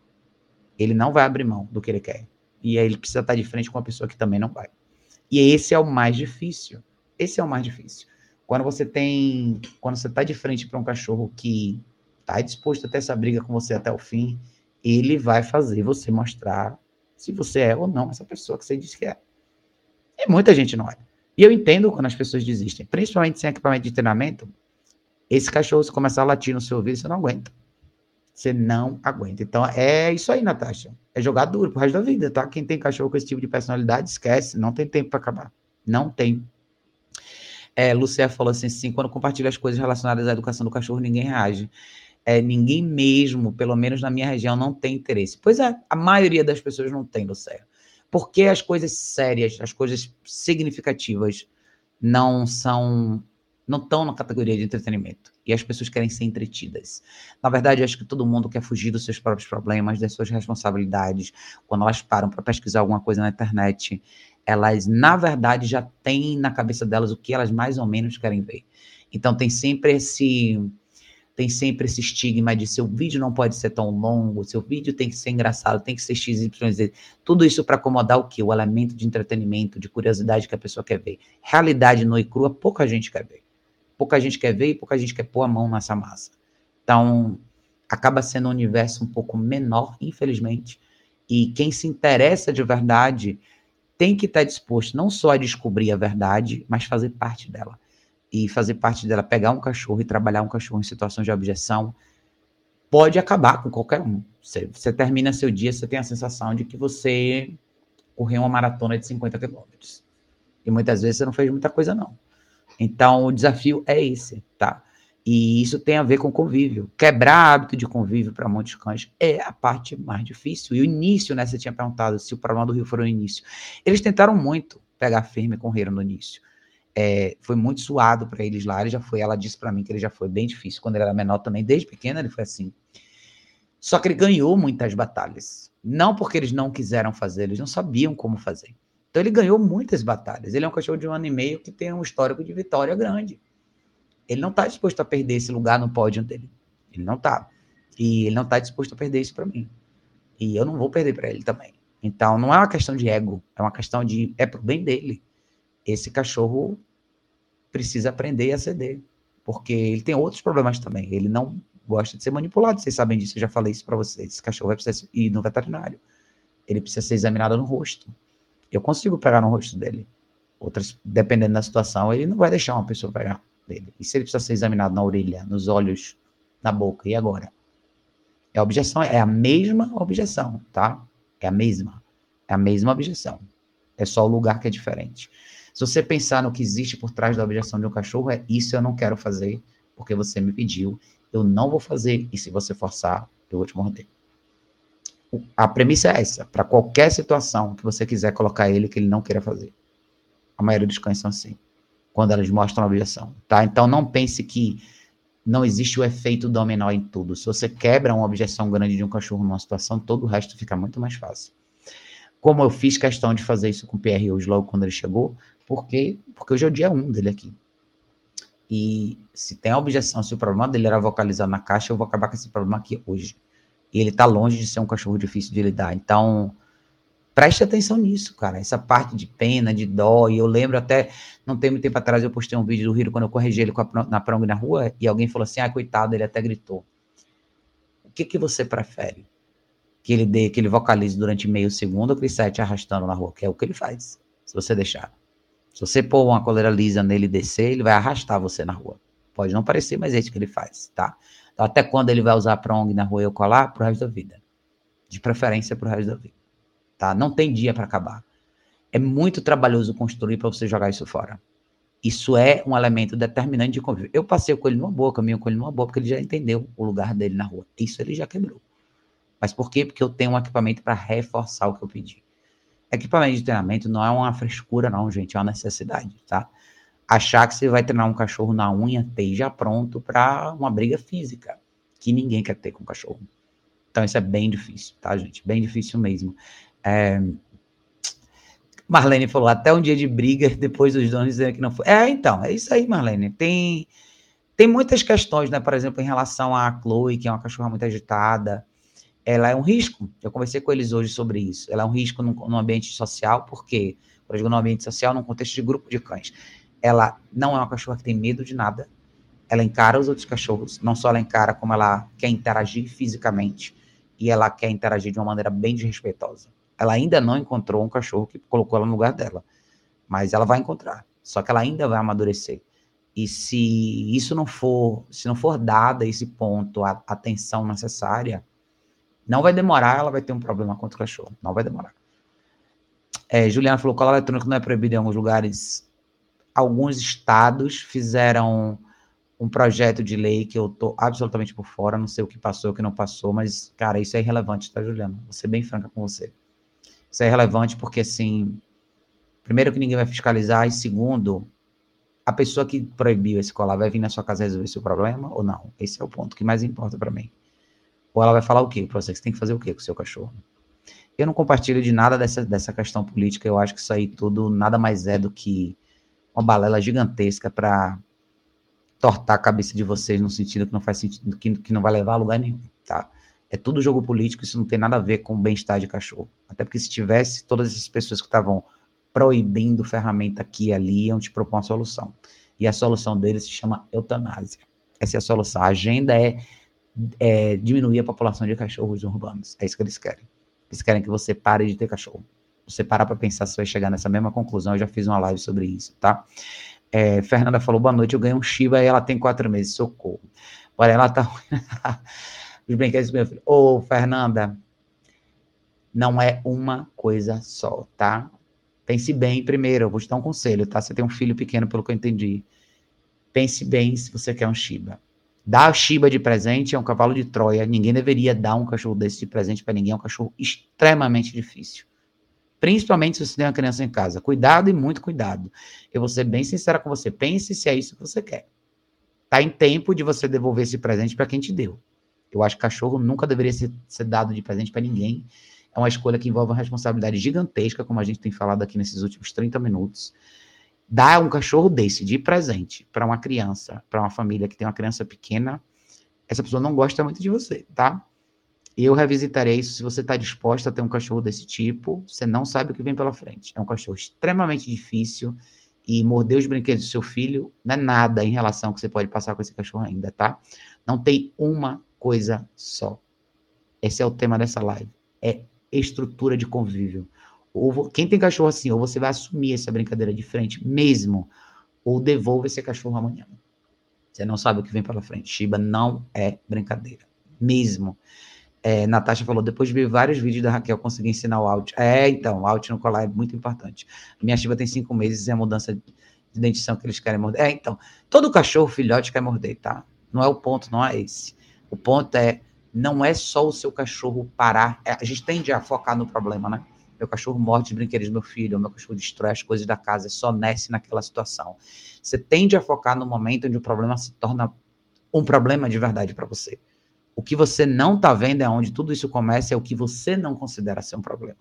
Ele não vai abrir mão do que ele quer. E aí ele precisa estar de frente com uma pessoa que também não vai. E esse é o mais difícil. Esse é o mais difícil. Quando você tem, quando você está de frente para um cachorro que está disposto a ter essa briga com você até o fim, ele vai fazer você mostrar se você é ou não essa pessoa que você disse que é. E muita gente não é. E eu entendo quando as pessoas desistem, principalmente sem equipamento de treinamento. Esse cachorro, se começar a latir no seu ouvido, você não aguenta. Você não aguenta. Então é isso aí, Natasha. É jogar duro pro resto da vida, tá? Quem tem cachorro com esse tipo de personalidade, esquece. Não tem tempo para acabar. Não tem. É, Lucia falou assim, sim, quando compartilha as coisas relacionadas à educação do cachorro, ninguém reage. É, ninguém mesmo, pelo menos na minha região, não tem interesse. Pois é, a maioria das pessoas não tem, Lucia. Porque as coisas sérias, as coisas significativas não são não estão na categoria de entretenimento. E as pessoas querem ser entretidas. Na verdade, acho que todo mundo quer fugir dos seus próprios problemas, das suas responsabilidades. Quando elas param para pesquisar alguma coisa na internet, elas, na verdade, já têm na cabeça delas o que elas mais ou menos querem ver. Então, tem sempre esse tem sempre esse estigma de seu vídeo não pode ser tão longo, seu vídeo tem que ser engraçado, tem que ser XYZ. Tudo isso para acomodar o que? O elemento de entretenimento, de curiosidade que a pessoa quer ver. Realidade nua e crua, pouca gente quer ver pouca gente quer ver e pouca gente quer pôr a mão nessa massa. Então, acaba sendo um universo um pouco menor, infelizmente. E quem se interessa de verdade tem que estar disposto não só a descobrir a verdade, mas fazer parte dela. e fazer parte dela, pegar um cachorro e trabalhar um cachorro em situação de objeção, pode acabar com qualquer um. Você, você termina seu dia, você tem a sensação de que você correu uma maratona de 50 quilômetros. E muitas vezes você não fez muita coisa, não. Então, o desafio é esse, tá? E isso tem a ver com convívio. Quebrar hábito de convívio para muitos cães é a parte mais difícil. E o início, né? Você tinha perguntado se o problema do Rio foi o início. Eles tentaram muito pegar firme com o Rio no início. É, foi muito suado para eles lá. Ele já foi, ela disse para mim que ele já foi bem difícil quando ele era menor também, desde pequeno ele foi assim. Só que ele ganhou muitas batalhas. Não porque eles não quiseram fazer, eles não sabiam como fazer. Então ele ganhou muitas batalhas. Ele é um cachorro de um ano e meio que tem um histórico de vitória grande. Ele não está disposto a perder esse lugar no pódio dele. Ele não está. E ele não está disposto a perder isso para mim. E eu não vou perder para ele também. Então não é uma questão de ego, é uma questão de é pro bem dele. Esse cachorro precisa aprender a ceder, porque ele tem outros problemas também. Ele não gosta de ser manipulado, vocês sabem disso, eu já falei isso para vocês. Esse cachorro vai precisar ir no veterinário. Ele precisa ser examinado no rosto. Eu consigo pegar no rosto dele. Outras, dependendo da situação, ele não vai deixar uma pessoa pegar dele. E se ele precisa ser examinado na orelha, nos olhos, na boca, e agora? É a objeção, é a mesma objeção, tá? É a mesma. É a mesma objeção. É só o lugar que é diferente. Se você pensar no que existe por trás da objeção de um cachorro, é isso eu não quero fazer, porque você me pediu, eu não vou fazer, e se você forçar, eu vou te morder. A premissa é essa, para qualquer situação que você quiser colocar ele que ele não queira fazer. A maioria dos cães são assim quando elas mostram objeção, tá? Então não pense que não existe o efeito dominó em tudo. Se você quebra uma objeção grande de um cachorro numa situação, todo o resto fica muito mais fácil. Como eu fiz questão de fazer isso com o Pierre hoje, logo quando ele chegou, porque, porque hoje é o dia 1 um dele aqui. E se tem a objeção, se o problema dele era vocalizar na caixa, eu vou acabar com esse problema aqui hoje. E ele tá longe de ser um cachorro difícil de lidar. Então, Preste atenção nisso, cara. Essa parte de pena, de dó. E eu lembro até, não tem muito tempo atrás, eu postei um vídeo do Hiro quando eu corrigi ele a, na prong na rua. E alguém falou assim: ah, coitado, ele até gritou. O que, que você prefere? Que ele dê, que ele vocalize durante meio segundo ou que ele saia te arrastando na rua? Que é o que ele faz, se você deixar. Se você pôr uma coleira lisa nele e descer, ele vai arrastar você na rua. Pode não parecer, mas é isso que ele faz, tá? Até quando ele vai usar prong na rua e eu colar? Pro resto da vida. De preferência pro resto da vida tá? Não tem dia para acabar. É muito trabalhoso construir para você jogar isso fora. Isso é um elemento determinante de convívio. Eu passei com ele numa boa, caminho com ele numa boa, porque ele já entendeu o lugar dele na rua. Isso ele já quebrou. Mas por quê? Porque eu tenho um equipamento para reforçar o que eu pedi. Equipamento de treinamento não é uma frescura, não, gente, é uma necessidade, tá? Achar que você vai treinar um cachorro na unha, esteja pronto para uma briga física, que ninguém quer ter com o cachorro. Então, isso é bem difícil, tá, gente? Bem difícil mesmo. É, Marlene falou, até um dia de briga, depois os donos dizendo que não foi. É, então, é isso aí, Marlene. Tem, tem muitas questões, né? Por exemplo, em relação à Chloe, que é uma cachorra muito agitada. Ela é um risco. Eu conversei com eles hoje sobre isso. Ela é um risco no, no ambiente social, porque, por exemplo, no ambiente social, num contexto de grupo de cães. Ela não é uma cachorra que tem medo de nada. Ela encara os outros cachorros. Não só ela encara, como ela quer interagir fisicamente. E ela quer interagir de uma maneira bem desrespeitosa. Ela ainda não encontrou um cachorro que colocou ela no lugar dela. Mas ela vai encontrar. Só que ela ainda vai amadurecer. E se isso não for, se não for dada esse ponto, a atenção necessária, não vai demorar, ela vai ter um problema contra o cachorro. Não vai demorar. É, Juliana falou cola eletrônico não é proibido em alguns lugares. Alguns estados fizeram um projeto de lei que eu tô absolutamente por fora, não sei o que passou, o que não passou, mas, cara, isso é irrelevante, tá, Juliana? Vou ser bem franca com você. Isso é relevante porque, assim, primeiro que ninguém vai fiscalizar, e segundo, a pessoa que proibiu esse colar vai vir na sua casa resolver seu problema ou não? Esse é o ponto que mais importa para mim. Ou ela vai falar o quê para você? Você tem que fazer o quê com o seu cachorro? Eu não compartilho de nada dessa, dessa questão política. Eu acho que isso aí tudo nada mais é do que uma balela gigantesca para tortar a cabeça de vocês no sentido que não faz sentido, que, que não vai levar a lugar nenhum, tá? É tudo jogo político, isso não tem nada a ver com o bem-estar de cachorro. Até porque se tivesse, todas essas pessoas que estavam proibindo ferramenta aqui e ali iam te propor uma solução. E a solução deles se chama eutanásia. Essa é a solução. A agenda é, é diminuir a população de cachorros urbanos. É isso que eles querem. Eles querem que você pare de ter cachorro. Você parar para pensar se vai chegar nessa mesma conclusão. Eu já fiz uma live sobre isso, tá? É, Fernanda falou, boa noite, eu ganhei um Shiba e ela tem quatro meses, socorro. Olha, ela tá... Os brinquedos do meu filho. Ô, Fernanda, não é uma coisa só, tá? Pense bem primeiro, eu vou te dar um conselho, tá? Você tem um filho pequeno, pelo que eu entendi. Pense bem se você quer um Shiba. Dar Shiba de presente é um cavalo de Troia. Ninguém deveria dar um cachorro desse de presente para ninguém. É um cachorro extremamente difícil. Principalmente se você tem uma criança em casa. Cuidado e muito cuidado. Eu vou ser bem sincera com você. Pense se é isso que você quer. Tá em tempo de você devolver esse presente para quem te deu. Eu acho que cachorro nunca deveria ser, ser dado de presente para ninguém. É uma escolha que envolve uma responsabilidade gigantesca, como a gente tem falado aqui nesses últimos 30 minutos. Dar um cachorro desse de presente para uma criança, para uma família que tem uma criança pequena, essa pessoa não gosta muito de você, tá? Eu revisitarei isso se você está disposta a ter um cachorro desse tipo. Você não sabe o que vem pela frente. É um cachorro extremamente difícil e morder os brinquedos do seu filho não é nada em relação ao que você pode passar com esse cachorro ainda, tá? Não tem uma coisa só. Esse é o tema dessa live. É estrutura de convívio. Ou quem tem cachorro assim, ou você vai assumir essa brincadeira de frente mesmo, ou devolva esse cachorro amanhã. Você não sabe o que vem pela frente. Shiba não é brincadeira. Mesmo. É, Natasha falou, depois de ver vários vídeos da Raquel, consegui ensinar o out. É, então, o out no colar é muito importante. Minha Shiba tem cinco meses e é a mudança de dentição que eles querem morder. É, então, todo cachorro filhote quer morder, tá? Não é o ponto, não é esse. O ponto é, não é só o seu cachorro parar. É, a gente tende a focar no problema, né? Meu cachorro morde os brinquedos do meu filho, meu cachorro destrói as coisas da casa, é só nasce naquela situação. Você tende a focar no momento onde o problema se torna um problema de verdade para você. O que você não está vendo é onde tudo isso começa, é o que você não considera ser um problema.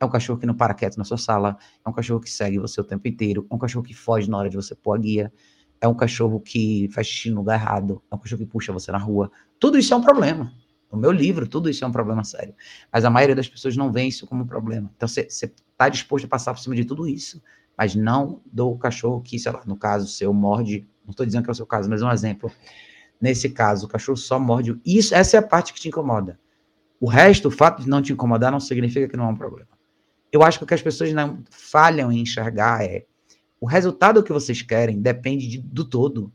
É um cachorro que não para quieto na sua sala, é um cachorro que segue você o tempo inteiro, é um cachorro que foge na hora de você pôr a guia, é um cachorro que faz xixi no lugar errado, é um cachorro que puxa você na rua. Tudo isso é um problema. No meu livro, tudo isso é um problema sério. Mas a maioria das pessoas não vê isso como um problema. Então, você está disposto a passar por cima de tudo isso, mas não do cachorro que, sei lá, no caso seu, morde. Não estou dizendo que é o seu caso, mas é um exemplo. Nesse caso, o cachorro só morde. Isso, essa é a parte que te incomoda. O resto, o fato de não te incomodar, não significa que não é um problema. Eu acho que o que as pessoas não falham em enxergar é o resultado que vocês querem depende de, do todo.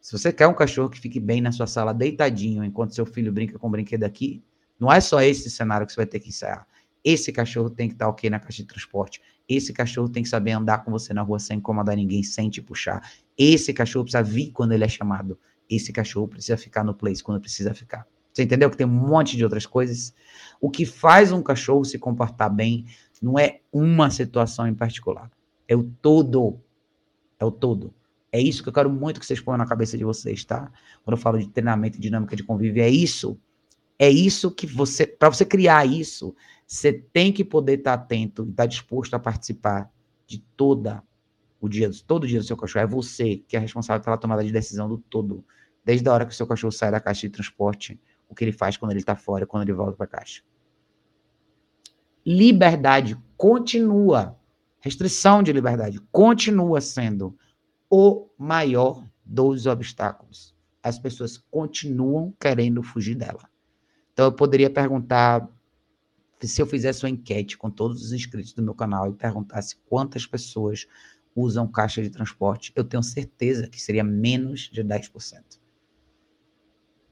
Se você quer um cachorro que fique bem na sua sala, deitadinho, enquanto seu filho brinca com o brinquedo aqui, não é só esse cenário que você vai ter que ensaiar. Esse cachorro tem que estar ok na caixa de transporte. Esse cachorro tem que saber andar com você na rua sem incomodar ninguém, sem te puxar. Esse cachorro precisa vir quando ele é chamado. Esse cachorro precisa ficar no place quando precisa ficar. Você entendeu que tem um monte de outras coisas? O que faz um cachorro se comportar bem não é uma situação em particular. É o todo. É o todo. É isso que eu quero muito que vocês ponham na cabeça de vocês, tá? Quando eu falo de treinamento dinâmica de convívio, é isso. É isso que você, para você criar isso, você tem que poder estar tá atento e estar tá disposto a participar de toda o dia, todo dia do seu cachorro. É você que é responsável pela tomada de decisão do todo. Desde a hora que o seu cachorro sai da caixa de transporte, o que ele faz quando ele está fora, quando ele volta para a caixa. Liberdade continua restrição de liberdade continua sendo o maior dos obstáculos. As pessoas continuam querendo fugir dela. Então, eu poderia perguntar, se eu fizesse uma enquete com todos os inscritos do meu canal e perguntasse quantas pessoas usam caixa de transporte, eu tenho certeza que seria menos de 10%.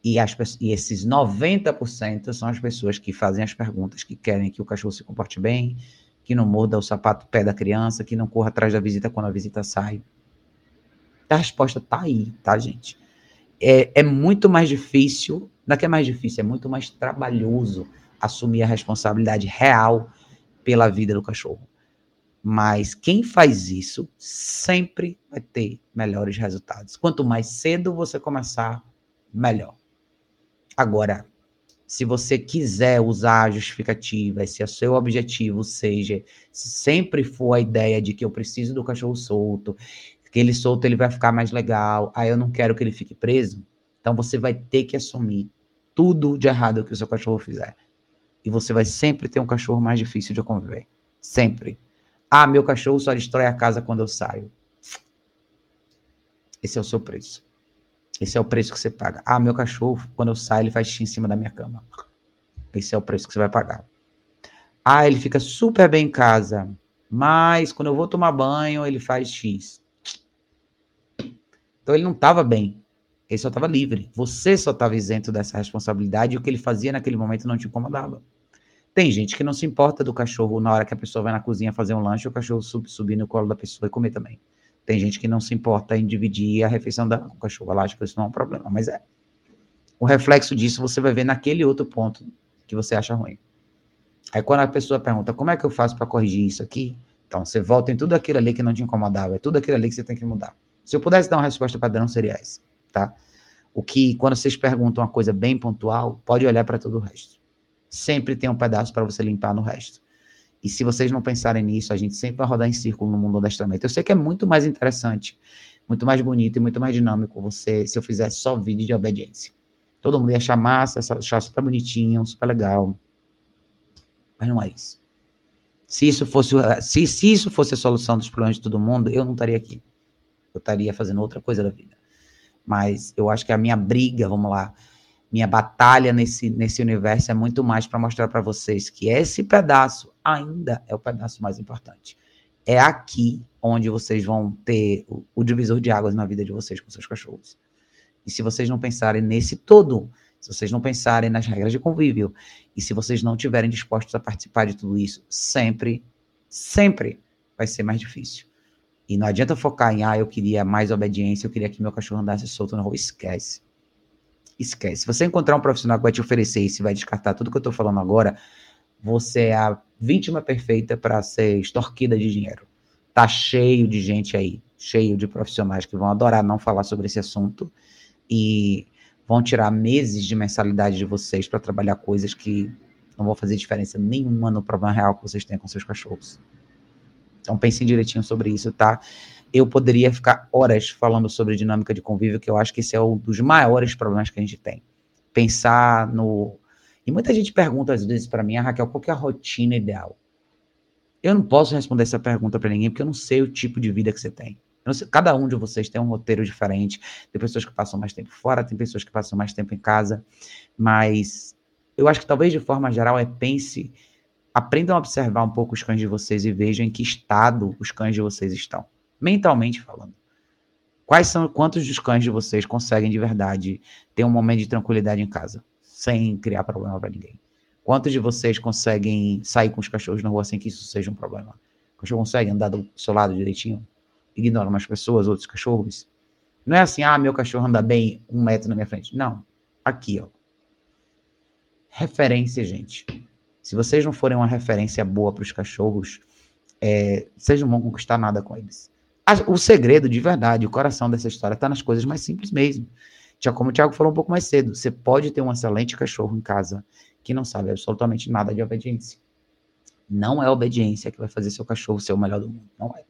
E, as, e esses 90% são as pessoas que fazem as perguntas, que querem que o cachorro se comporte bem, que não morda o sapato pé da criança, que não corra atrás da visita quando a visita sai. A resposta tá aí, tá, gente? É, é muito mais difícil, não é que é mais difícil, é muito mais trabalhoso assumir a responsabilidade real pela vida do cachorro. Mas quem faz isso sempre vai ter melhores resultados. Quanto mais cedo você começar, melhor. Agora, se você quiser usar a justificativa, se o seu objetivo seja, se sempre for a ideia de que eu preciso do cachorro solto, que ele solto ele vai ficar mais legal, aí eu não quero que ele fique preso, então você vai ter que assumir tudo de errado que o seu cachorro fizer. E você vai sempre ter um cachorro mais difícil de conviver. Sempre. Ah, meu cachorro só destrói a casa quando eu saio. Esse é o seu preço. Esse é o preço que você paga. Ah, meu cachorro, quando eu saio, ele faz xixi em cima da minha cama. Esse é o preço que você vai pagar. Ah, ele fica super bem em casa, mas quando eu vou tomar banho, ele faz X. Então ele não estava bem. Ele só estava livre. Você só estava isento dessa responsabilidade e o que ele fazia naquele momento não te incomodava. Tem gente que não se importa do cachorro na hora que a pessoa vai na cozinha fazer um lanche, o cachorro sub, subir no colo da pessoa e comer também. Tem gente que não se importa em dividir a refeição da, o cachorro. Eu acho que isso não é um problema, mas é. O reflexo disso você vai ver naquele outro ponto que você acha ruim. Aí quando a pessoa pergunta, como é que eu faço para corrigir isso aqui? Então, você volta em tudo aquilo ali que não te incomodava, é tudo aquilo ali que você tem que mudar. Se eu pudesse dar uma resposta padrão, seria essa, tá? O que, quando vocês perguntam uma coisa bem pontual, pode olhar para todo o resto. Sempre tem um pedaço para você limpar no resto. E se vocês não pensarem nisso, a gente sempre vai rodar em círculo no mundo do adestramento. Eu sei que é muito mais interessante, muito mais bonito e muito mais dinâmico você se eu fizesse só vídeo de obediência. Todo mundo ia achar massa, achar super bonitinho, super legal. Mas não é isso. Se isso fosse, se, se isso fosse a solução dos problemas de todo mundo, eu não estaria aqui. Eu estaria fazendo outra coisa da vida. Mas eu acho que a minha briga, vamos lá, minha batalha nesse, nesse universo é muito mais para mostrar para vocês que esse pedaço ainda é o pedaço mais importante. É aqui onde vocês vão ter o, o divisor de águas na vida de vocês com seus cachorros. E se vocês não pensarem nesse todo, se vocês não pensarem nas regras de convívio, e se vocês não estiverem dispostos a participar de tudo isso, sempre, sempre vai ser mais difícil. E não adianta focar em, ah, eu queria mais obediência, eu queria que meu cachorro andasse solto na rua. Esquece. Esquece. Se você encontrar um profissional que vai te oferecer isso e vai descartar tudo que eu estou falando agora, você é a vítima perfeita para ser extorquida de dinheiro. Tá cheio de gente aí, cheio de profissionais que vão adorar não falar sobre esse assunto e vão tirar meses de mensalidade de vocês para trabalhar coisas que não vão fazer diferença nenhuma no problema real que vocês têm com seus cachorros. Então pensem direitinho sobre isso, tá? Eu poderia ficar horas falando sobre dinâmica de convívio, que eu acho que esse é um dos maiores problemas que a gente tem. Pensar no. E muita gente pergunta às vezes para mim, ah, Raquel, qual é a rotina ideal? Eu não posso responder essa pergunta para ninguém, porque eu não sei o tipo de vida que você tem. Sei, cada um de vocês tem um roteiro diferente. Tem pessoas que passam mais tempo fora, tem pessoas que passam mais tempo em casa. Mas eu acho que talvez de forma geral é pense aprendam a observar um pouco os cães de vocês e vejam em que estado os cães de vocês estão, mentalmente falando. Quais são, quantos dos cães de vocês conseguem de verdade ter um momento de tranquilidade em casa, sem criar problema para ninguém? Quantos de vocês conseguem sair com os cachorros na rua sem que isso seja um problema? O cachorro consegue andar do seu lado direitinho? Ignora umas pessoas, outros cachorros? Não é assim, ah, meu cachorro anda bem um metro na minha frente. Não. Aqui, ó. Referência, gente. Se vocês não forem uma referência boa para os cachorros, é, vocês não vão conquistar nada com eles. O segredo, de verdade, o coração dessa história está nas coisas mais simples mesmo. Já como o Thiago falou um pouco mais cedo, você pode ter um excelente cachorro em casa que não sabe absolutamente nada de obediência. Não é obediência que vai fazer seu cachorro ser o melhor do mundo. Não é.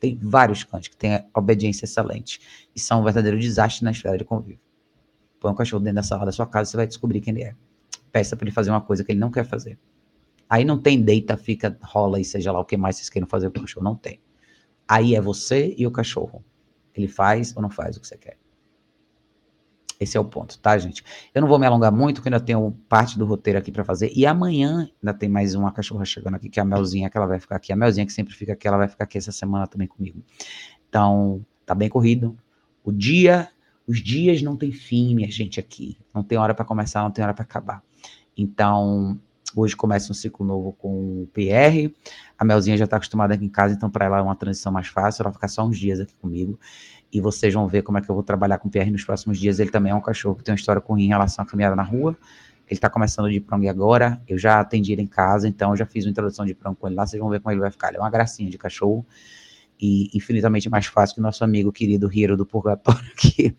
Tem vários cães que têm obediência excelente e são um verdadeiro desastre na esfera de convívio. Põe um cachorro dentro da sala da sua casa, você vai descobrir quem ele é. Peça para ele fazer uma coisa que ele não quer fazer. Aí não tem deita, fica, rola e seja lá o que mais vocês queiram fazer com o cachorro. Não tem. Aí é você e o cachorro. Ele faz ou não faz o que você quer. Esse é o ponto, tá, gente? Eu não vou me alongar muito, porque ainda tenho parte do roteiro aqui para fazer. E amanhã ainda tem mais uma cachorra chegando aqui, que é a Melzinha, que ela vai ficar aqui. A Melzinha que sempre fica aqui, ela vai ficar aqui essa semana também comigo. Então, tá bem corrido. O dia, os dias não tem fim, minha gente, aqui. Não tem hora para começar, não tem hora para acabar. Então, Hoje começa um ciclo novo com o PR. A Melzinha já está acostumada aqui em casa, então para ela é uma transição mais fácil. Ela vai ficar só uns dias aqui comigo. E vocês vão ver como é que eu vou trabalhar com o PR nos próximos dias. Ele também é um cachorro que tem uma história com em relação à caminhada na rua. Ele está começando de prangue agora. Eu já atendi ele em casa, então eu já fiz uma introdução de prangue com ele lá. Vocês vão ver como ele vai ficar. Ele é uma gracinha de cachorro e infinitamente mais fácil que nosso amigo querido Hiro do Purgatório aqui.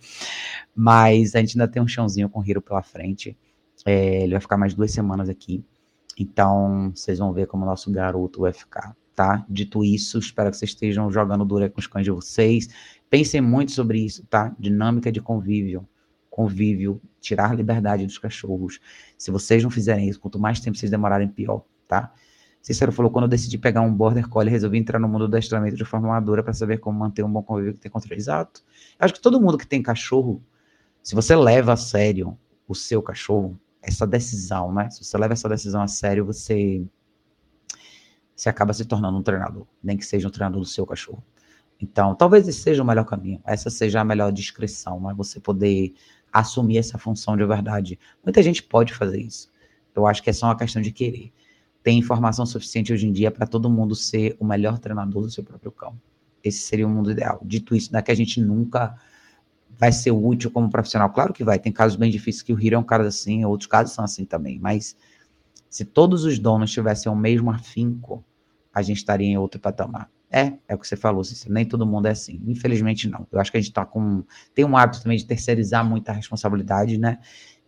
Mas a gente ainda tem um chãozinho com o Hiro pela frente. É, ele vai ficar mais duas semanas aqui. Então, vocês vão ver como o nosso garoto vai ficar, tá? Dito isso, espero que vocês estejam jogando duro com os cães de vocês. Pensem muito sobre isso, tá? Dinâmica de convívio. Convívio, tirar liberdade dos cachorros. Se vocês não fizerem isso, quanto mais tempo vocês demorarem, pior, tá? Cícero falou, quando eu decidi pegar um Border Collie, resolvi entrar no mundo do adestramento de forma madura para saber como manter um bom convívio que tem contra Exato. Acho que todo mundo que tem cachorro, se você leva a sério o seu cachorro, essa decisão, né? Se você leva essa decisão a sério, você, você acaba se tornando um treinador, nem que seja um treinador do seu cachorro. Então, talvez esse seja o melhor caminho, essa seja a melhor descrição, mas você poder assumir essa função de verdade. Muita gente pode fazer isso. Eu acho que é só uma questão de querer. Tem informação suficiente hoje em dia para todo mundo ser o melhor treinador do seu próprio campo. Esse seria o mundo ideal. Dito isso, não é que a gente nunca vai ser útil como profissional. Claro que vai. Tem casos bem difíceis que o Hiro é um cara assim, outros casos são assim também. Mas se todos os donos tivessem o mesmo afinco, a gente estaria em outro patamar. É, é o que você falou, Cícero. Nem todo mundo é assim. Infelizmente, não. Eu acho que a gente tá com. Tem um hábito também de terceirizar muita responsabilidade, né?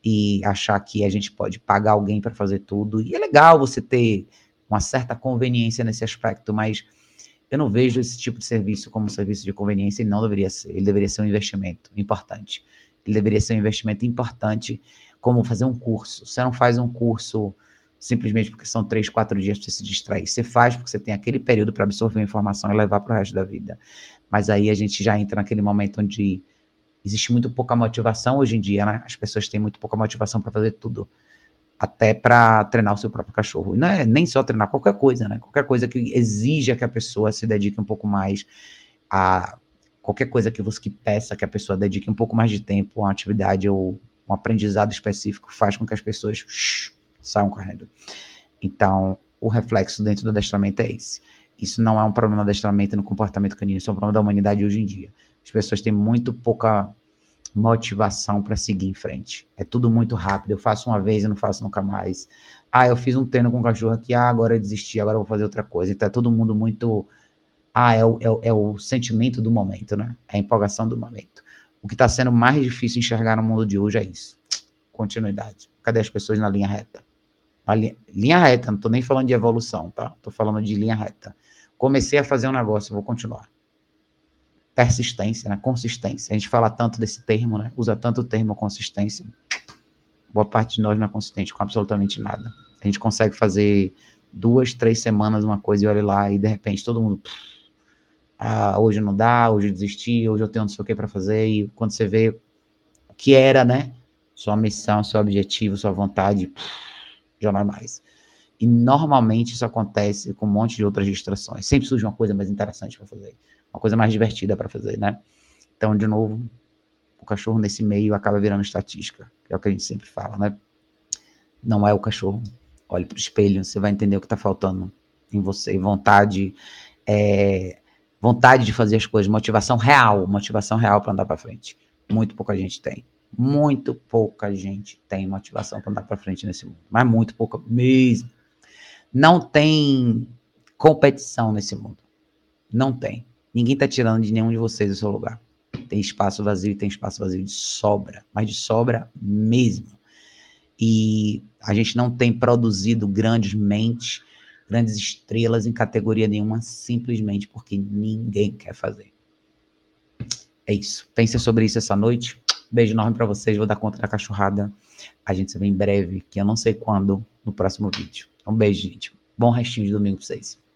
E achar que a gente pode pagar alguém para fazer tudo. E é legal você ter uma certa conveniência nesse aspecto, mas eu não vejo esse tipo de serviço como um serviço de conveniência, ele não deveria ser. Ele deveria ser um investimento importante. Ele deveria ser um investimento importante, como fazer um curso. Você não faz um curso simplesmente porque são três, quatro dias para você se distrair. Você faz porque você tem aquele período para absorver a informação e levar para o resto da vida. Mas aí a gente já entra naquele momento onde existe muito pouca motivação hoje em dia, né? As pessoas têm muito pouca motivação para fazer tudo até para treinar o seu próprio cachorro. Não é nem só treinar qualquer coisa, né? Qualquer coisa que exija que a pessoa se dedique um pouco mais a qualquer coisa que você peça que a pessoa dedique um pouco mais de tempo a uma atividade ou um aprendizado específico faz com que as pessoas shh, saiam correndo. Então, o reflexo dentro do adestramento é esse. Isso não é um problema do adestramento no comportamento canino, isso é um problema da humanidade hoje em dia. As pessoas têm muito pouca motivação para seguir em frente. É tudo muito rápido. Eu faço uma vez e não faço nunca mais. Ah, eu fiz um treino com um cachorro aqui, ah, agora eu desisti, agora eu vou fazer outra coisa. Então é todo mundo muito. Ah, é o, é, o, é o sentimento do momento, né? É a empolgação do momento. O que está sendo mais difícil enxergar no mundo de hoje é isso. Continuidade. Cadê as pessoas na linha reta? Linha, linha, reta, não estou nem falando de evolução, tá? Estou falando de linha reta. Comecei a fazer um negócio, vou continuar persistência, né? consistência. A gente fala tanto desse termo, né? usa tanto o termo consistência. Boa parte de nós não é consistente com absolutamente nada. A gente consegue fazer duas, três semanas uma coisa e olha lá e de repente todo mundo. Ah, hoje não dá, hoje eu desisti, hoje eu tenho não sei o que para fazer. E quando você vê o que era, né? Sua missão, seu objetivo, sua vontade, já não é mais. E normalmente isso acontece com um monte de outras distrações. Sempre surge uma coisa mais interessante para fazer uma coisa mais divertida para fazer, né? Então, de novo, o cachorro nesse meio acaba virando estatística, que é o que a gente sempre fala, né? Não é o cachorro. Olhe para o espelho, você vai entender o que está faltando em você. Vontade, é, vontade de fazer as coisas, motivação real, motivação real para andar para frente. Muito pouca gente tem. Muito pouca gente tem motivação para andar para frente nesse mundo, mas muito pouca mesmo. Não tem competição nesse mundo. Não tem. Ninguém está tirando de nenhum de vocês o seu lugar. Tem espaço vazio, tem espaço vazio de sobra, mas de sobra mesmo. E a gente não tem produzido grandes mentes, grandes estrelas em categoria nenhuma, simplesmente porque ninguém quer fazer. É isso. Pense sobre isso essa noite. Beijo enorme para vocês. Vou dar conta da cachorrada. A gente se vê em breve, que eu não sei quando, no próximo vídeo. Um beijo, gente. Bom restinho de domingo para vocês.